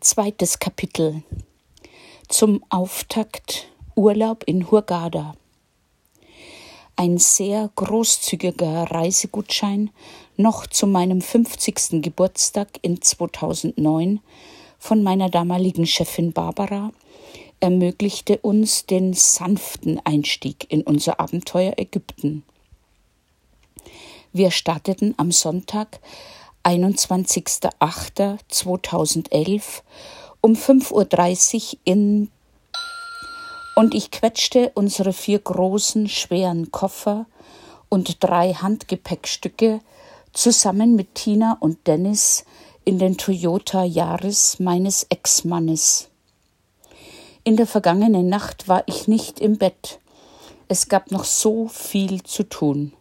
Zweites Kapitel zum Auftakt Urlaub in Hurghada. Ein sehr großzügiger Reisegutschein noch zu meinem 50. Geburtstag in 2009 von meiner damaligen Chefin Barbara ermöglichte uns den sanften Einstieg in unser Abenteuer Ägypten. Wir starteten am Sonntag 21.08.2011 um 5.30 Uhr in und ich quetschte unsere vier großen, schweren Koffer und drei Handgepäckstücke zusammen mit Tina und Dennis in den Toyota Yaris meines Ex-Mannes. In der vergangenen Nacht war ich nicht im Bett. Es gab noch so viel zu tun.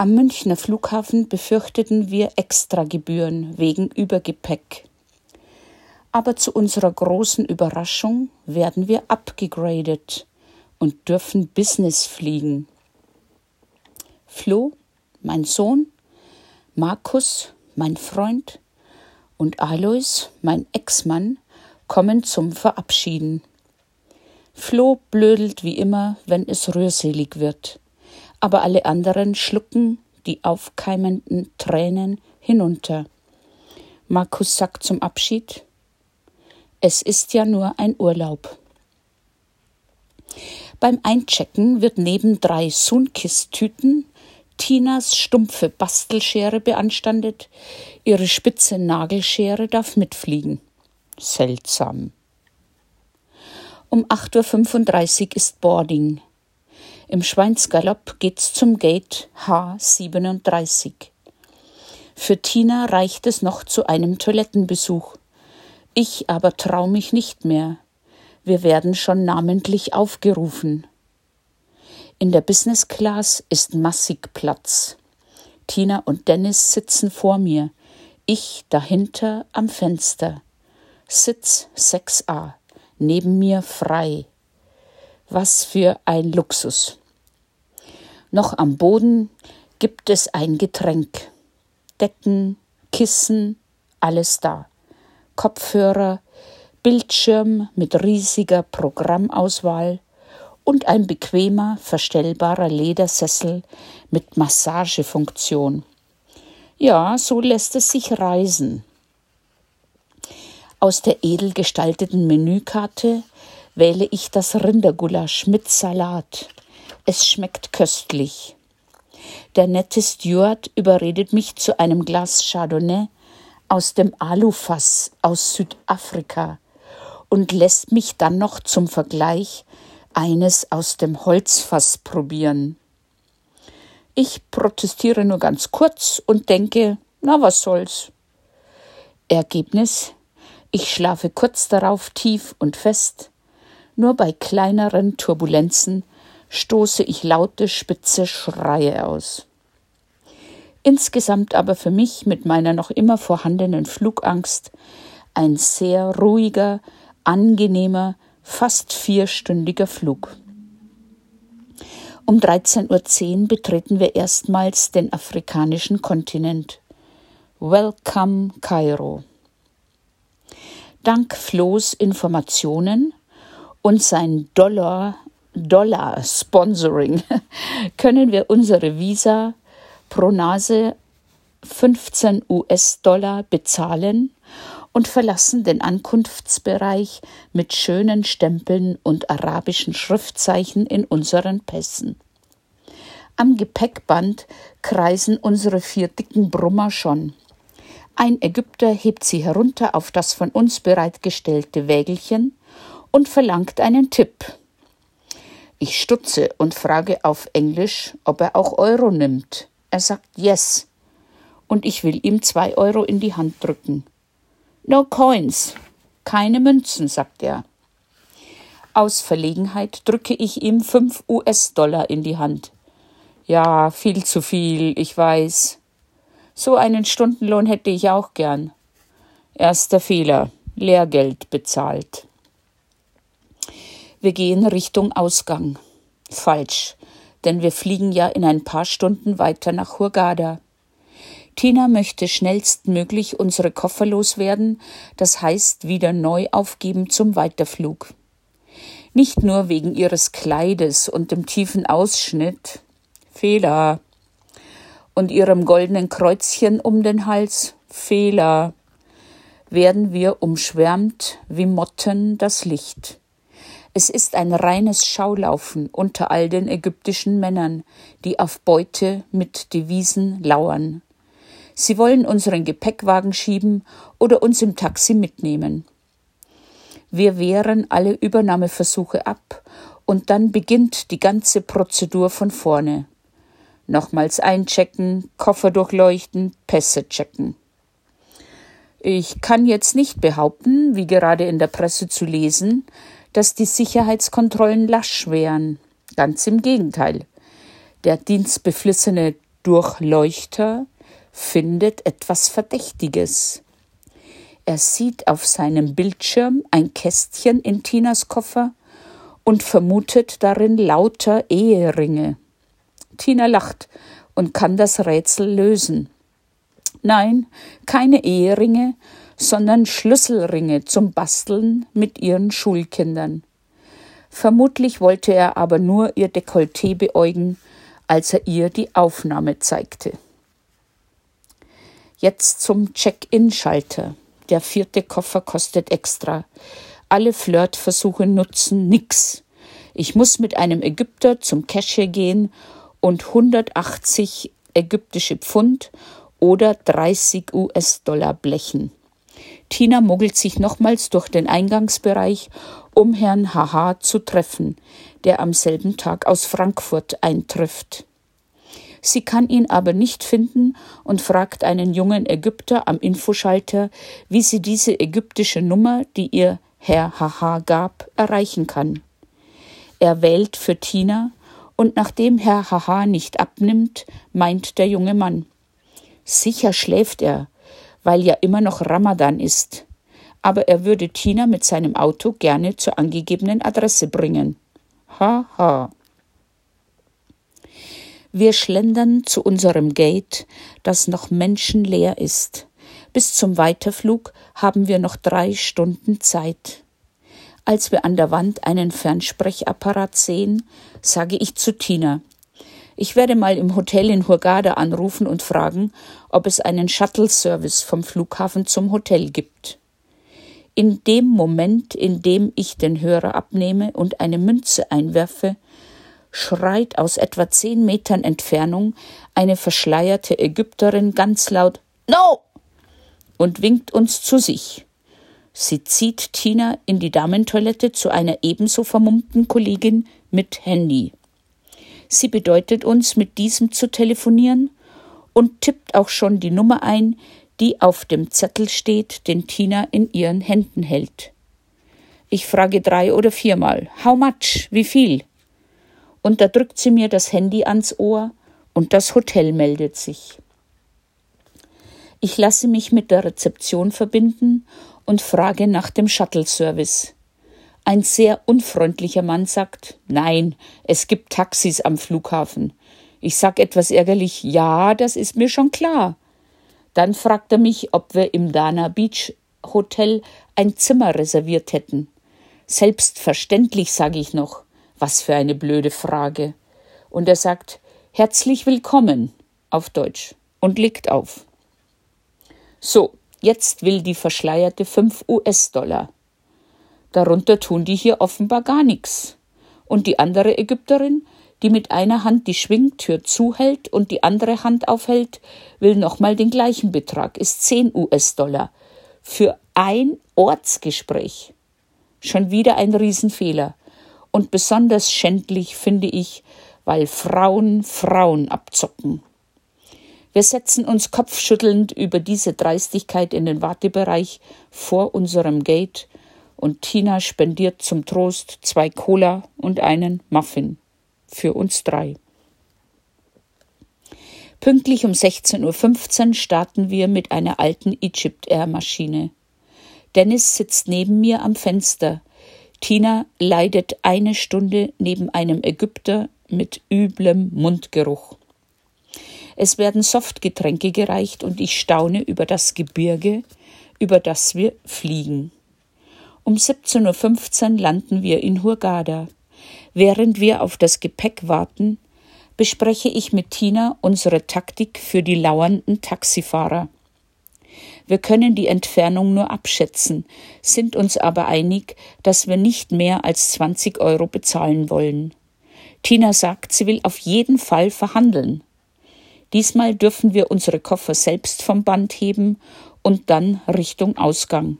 Am Münchner Flughafen befürchteten wir Extragebühren wegen Übergepäck. Aber zu unserer großen Überraschung werden wir abgegradet und dürfen Business fliegen. Flo, mein Sohn, Markus, mein Freund und Alois, mein Ex-Mann, kommen zum Verabschieden. Flo blödelt wie immer, wenn es rührselig wird aber alle anderen schlucken die aufkeimenden Tränen hinunter. Markus sagt zum Abschied Es ist ja nur ein Urlaub. Beim Einchecken wird neben drei Sunkist-Tüten Tinas stumpfe Bastelschere beanstandet, ihre spitze Nagelschere darf mitfliegen. Seltsam. Um 8.35 Uhr ist Boarding. Im Schweinsgalopp geht's zum Gate H37. Für Tina reicht es noch zu einem Toilettenbesuch. Ich aber trau mich nicht mehr. Wir werden schon namentlich aufgerufen. In der Business Class ist massig Platz. Tina und Dennis sitzen vor mir, ich dahinter am Fenster. Sitz 6a, neben mir frei. Was für ein Luxus. Noch am Boden gibt es ein Getränk. Decken, Kissen, alles da. Kopfhörer, Bildschirm mit riesiger Programmauswahl und ein bequemer, verstellbarer Ledersessel mit Massagefunktion. Ja, so lässt es sich reisen. Aus der edel gestalteten Menükarte wähle ich das Rindergulasch mit Salat. Es schmeckt köstlich. Der nette Steward überredet mich zu einem Glas Chardonnay aus dem Alufass aus Südafrika und lässt mich dann noch zum Vergleich eines aus dem Holzfass probieren. Ich protestiere nur ganz kurz und denke, na was soll's. Ergebnis ich schlafe kurz darauf tief und fest, nur bei kleineren Turbulenzen stoße ich laute, spitze Schreie aus. Insgesamt aber für mich mit meiner noch immer vorhandenen Flugangst ein sehr ruhiger, angenehmer, fast vierstündiger Flug. Um 13.10 Uhr betreten wir erstmals den afrikanischen Kontinent. Welcome Kairo. Dank Flo's Informationen und sein Dollar, Dollar Sponsoring können wir unsere Visa pro Nase 15 US-Dollar bezahlen und verlassen den Ankunftsbereich mit schönen Stempeln und arabischen Schriftzeichen in unseren Pässen. Am Gepäckband kreisen unsere vier dicken Brummer schon. Ein Ägypter hebt sie herunter auf das von uns bereitgestellte Wägelchen und verlangt einen Tipp. Ich stutze und frage auf Englisch, ob er auch Euro nimmt. Er sagt Yes. Und ich will ihm zwei Euro in die Hand drücken. No coins. Keine Münzen, sagt er. Aus Verlegenheit drücke ich ihm fünf US-Dollar in die Hand. Ja, viel zu viel, ich weiß. So einen Stundenlohn hätte ich auch gern. Erster Fehler. Lehrgeld bezahlt. Wir gehen Richtung Ausgang. Falsch, denn wir fliegen ja in ein paar Stunden weiter nach Hurghada. Tina möchte schnellstmöglich unsere Koffer loswerden, das heißt wieder neu aufgeben zum Weiterflug. Nicht nur wegen ihres Kleides und dem tiefen Ausschnitt, Fehler, und ihrem goldenen Kreuzchen um den Hals, Fehler, werden wir umschwärmt wie Motten das Licht. Es ist ein reines Schaulaufen unter all den ägyptischen Männern, die auf Beute mit Devisen lauern. Sie wollen unseren Gepäckwagen schieben oder uns im Taxi mitnehmen. Wir wehren alle Übernahmeversuche ab und dann beginnt die ganze Prozedur von vorne. Nochmals einchecken, Koffer durchleuchten, Pässe checken. Ich kann jetzt nicht behaupten, wie gerade in der Presse zu lesen, dass die Sicherheitskontrollen lasch wären. Ganz im Gegenteil. Der dienstbeflissene Durchleuchter findet etwas Verdächtiges. Er sieht auf seinem Bildschirm ein Kästchen in Tinas Koffer und vermutet darin lauter Eheringe. Tina lacht und kann das Rätsel lösen. Nein, keine Eheringe, sondern Schlüsselringe zum Basteln mit ihren Schulkindern. Vermutlich wollte er aber nur ihr Dekolleté beäugen, als er ihr die Aufnahme zeigte. Jetzt zum Check-in-Schalter. Der vierte Koffer kostet extra. Alle Flirtversuche nutzen nix. Ich muss mit einem Ägypter zum Cashier gehen und 180 ägyptische Pfund oder 30 US-Dollar blechen. Tina muggelt sich nochmals durch den Eingangsbereich, um Herrn Haha zu treffen, der am selben Tag aus Frankfurt eintrifft. Sie kann ihn aber nicht finden und fragt einen jungen Ägypter am Infoschalter, wie sie diese ägyptische Nummer, die ihr Herr Haha gab, erreichen kann. Er wählt für Tina, und nachdem Herr Haha nicht abnimmt, meint der junge Mann. Sicher schläft er, weil ja immer noch Ramadan ist. Aber er würde Tina mit seinem Auto gerne zur angegebenen Adresse bringen. Haha. Ha. Wir schlendern zu unserem Gate, das noch menschenleer ist. Bis zum Weiterflug haben wir noch drei Stunden Zeit. Als wir an der Wand einen Fernsprechapparat sehen, sage ich zu Tina, ich werde mal im Hotel in Hurghada anrufen und fragen, ob es einen Shuttle-Service vom Flughafen zum Hotel gibt. In dem Moment, in dem ich den Hörer abnehme und eine Münze einwerfe, schreit aus etwa zehn Metern Entfernung eine verschleierte Ägypterin ganz laut No! und winkt uns zu sich. Sie zieht Tina in die Damentoilette zu einer ebenso vermummten Kollegin mit Handy. Sie bedeutet uns, mit diesem zu telefonieren und tippt auch schon die Nummer ein, die auf dem Zettel steht, den Tina in ihren Händen hält. Ich frage drei oder viermal, how much, wie viel? Und da drückt sie mir das Handy ans Ohr und das Hotel meldet sich. Ich lasse mich mit der Rezeption verbinden und frage nach dem Shuttle-Service. Ein sehr unfreundlicher Mann sagt, nein, es gibt Taxis am Flughafen. Ich sag etwas ärgerlich, ja, das ist mir schon klar. Dann fragt er mich, ob wir im Dana Beach Hotel ein Zimmer reserviert hätten. Selbstverständlich, sage ich noch. Was für eine blöde Frage. Und er sagt, herzlich willkommen auf Deutsch und legt auf. So, jetzt will die Verschleierte fünf US-Dollar. Darunter tun die hier offenbar gar nichts. Und die andere Ägypterin, die mit einer Hand die Schwingtür zuhält und die andere Hand aufhält, will nochmal den gleichen Betrag, ist 10 US-Dollar. Für ein Ortsgespräch. Schon wieder ein Riesenfehler. Und besonders schändlich finde ich, weil Frauen Frauen abzocken. Wir setzen uns kopfschüttelnd über diese Dreistigkeit in den Wartebereich vor unserem Gate und Tina spendiert zum Trost zwei Cola und einen Muffin. Für uns drei. Pünktlich um 16.15 Uhr starten wir mit einer alten Egypt Air Maschine. Dennis sitzt neben mir am Fenster. Tina leidet eine Stunde neben einem Ägypter mit üblem Mundgeruch. Es werden Softgetränke gereicht und ich staune über das Gebirge, über das wir fliegen. Um 17.15 Uhr landen wir in Hurghada. Während wir auf das Gepäck warten, bespreche ich mit Tina unsere Taktik für die lauernden Taxifahrer. Wir können die Entfernung nur abschätzen, sind uns aber einig, dass wir nicht mehr als 20 Euro bezahlen wollen. Tina sagt, sie will auf jeden Fall verhandeln. Diesmal dürfen wir unsere Koffer selbst vom Band heben und dann Richtung Ausgang.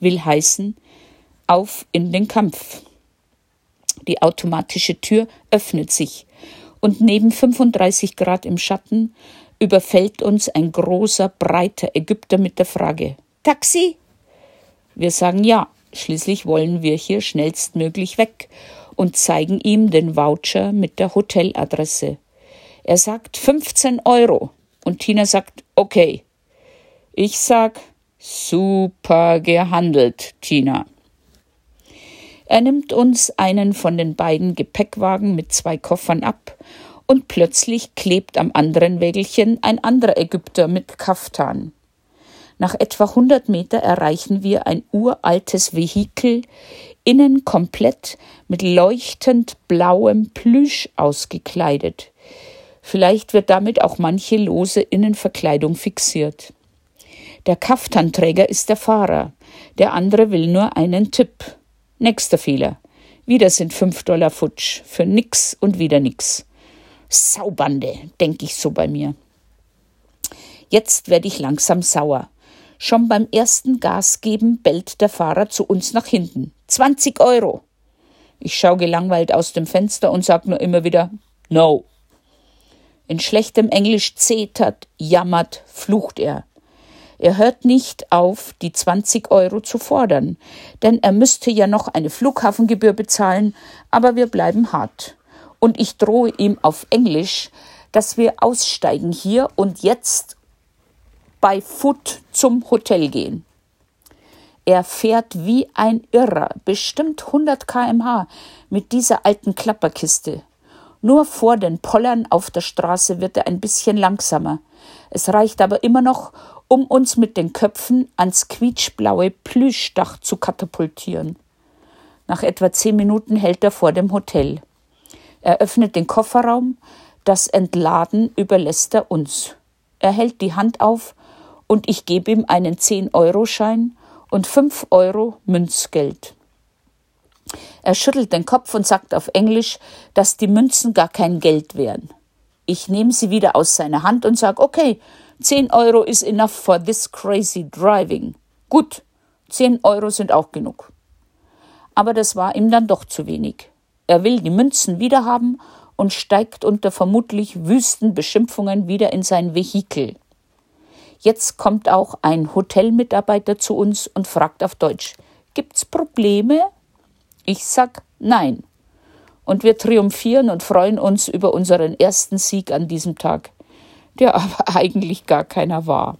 Will heißen, auf in den Kampf. Die automatische Tür öffnet sich und neben 35 Grad im Schatten überfällt uns ein großer, breiter Ägypter mit der Frage Taxi? Wir sagen ja, schließlich wollen wir hier schnellstmöglich weg und zeigen ihm den Voucher mit der Hoteladresse. Er sagt 15 Euro und Tina sagt okay. Ich sag super gehandelt, Tina. Er nimmt uns einen von den beiden Gepäckwagen mit zwei Koffern ab und plötzlich klebt am anderen Wägelchen ein anderer Ägypter mit Kaftan. Nach etwa 100 Meter erreichen wir ein uraltes Vehikel, innen komplett mit leuchtend blauem Plüsch ausgekleidet. Vielleicht wird damit auch manche lose Innenverkleidung fixiert. Der Kaftanträger ist der Fahrer, der andere will nur einen Tipp. Nächster Fehler. Wieder sind fünf Dollar futsch. Für nix und wieder nix. Saubande, denke ich so bei mir. Jetzt werde ich langsam sauer. Schon beim ersten Gas geben bellt der Fahrer zu uns nach hinten. 20 Euro. Ich schaue gelangweilt aus dem Fenster und sage nur immer wieder No. In schlechtem Englisch zetert, jammert, flucht er. Er hört nicht auf, die 20 Euro zu fordern, denn er müsste ja noch eine Flughafengebühr bezahlen, aber wir bleiben hart. Und ich drohe ihm auf Englisch, dass wir aussteigen hier und jetzt bei Foot zum Hotel gehen. Er fährt wie ein Irrer, bestimmt 100 kmh mit dieser alten Klapperkiste. Nur vor den Pollern auf der Straße wird er ein bisschen langsamer. Es reicht aber immer noch, um uns mit den Köpfen ans quietschblaue Plüschdach zu katapultieren. Nach etwa zehn Minuten hält er vor dem Hotel. Er öffnet den Kofferraum, das Entladen überlässt er uns. Er hält die Hand auf und ich gebe ihm einen 10-Euro-Schein und 5 Euro Münzgeld. Er schüttelt den Kopf und sagt auf Englisch, dass die Münzen gar kein Geld wären. Ich nehme sie wieder aus seiner Hand und sage, okay, 10 Euro is enough for this crazy driving. Gut, 10 Euro sind auch genug. Aber das war ihm dann doch zu wenig. Er will die Münzen wiederhaben und steigt unter vermutlich wüsten Beschimpfungen wieder in sein Vehikel. Jetzt kommt auch ein Hotelmitarbeiter zu uns und fragt auf Deutsch: Gibt's Probleme? Ich sag nein. Und wir triumphieren und freuen uns über unseren ersten Sieg an diesem Tag der aber eigentlich gar keiner war.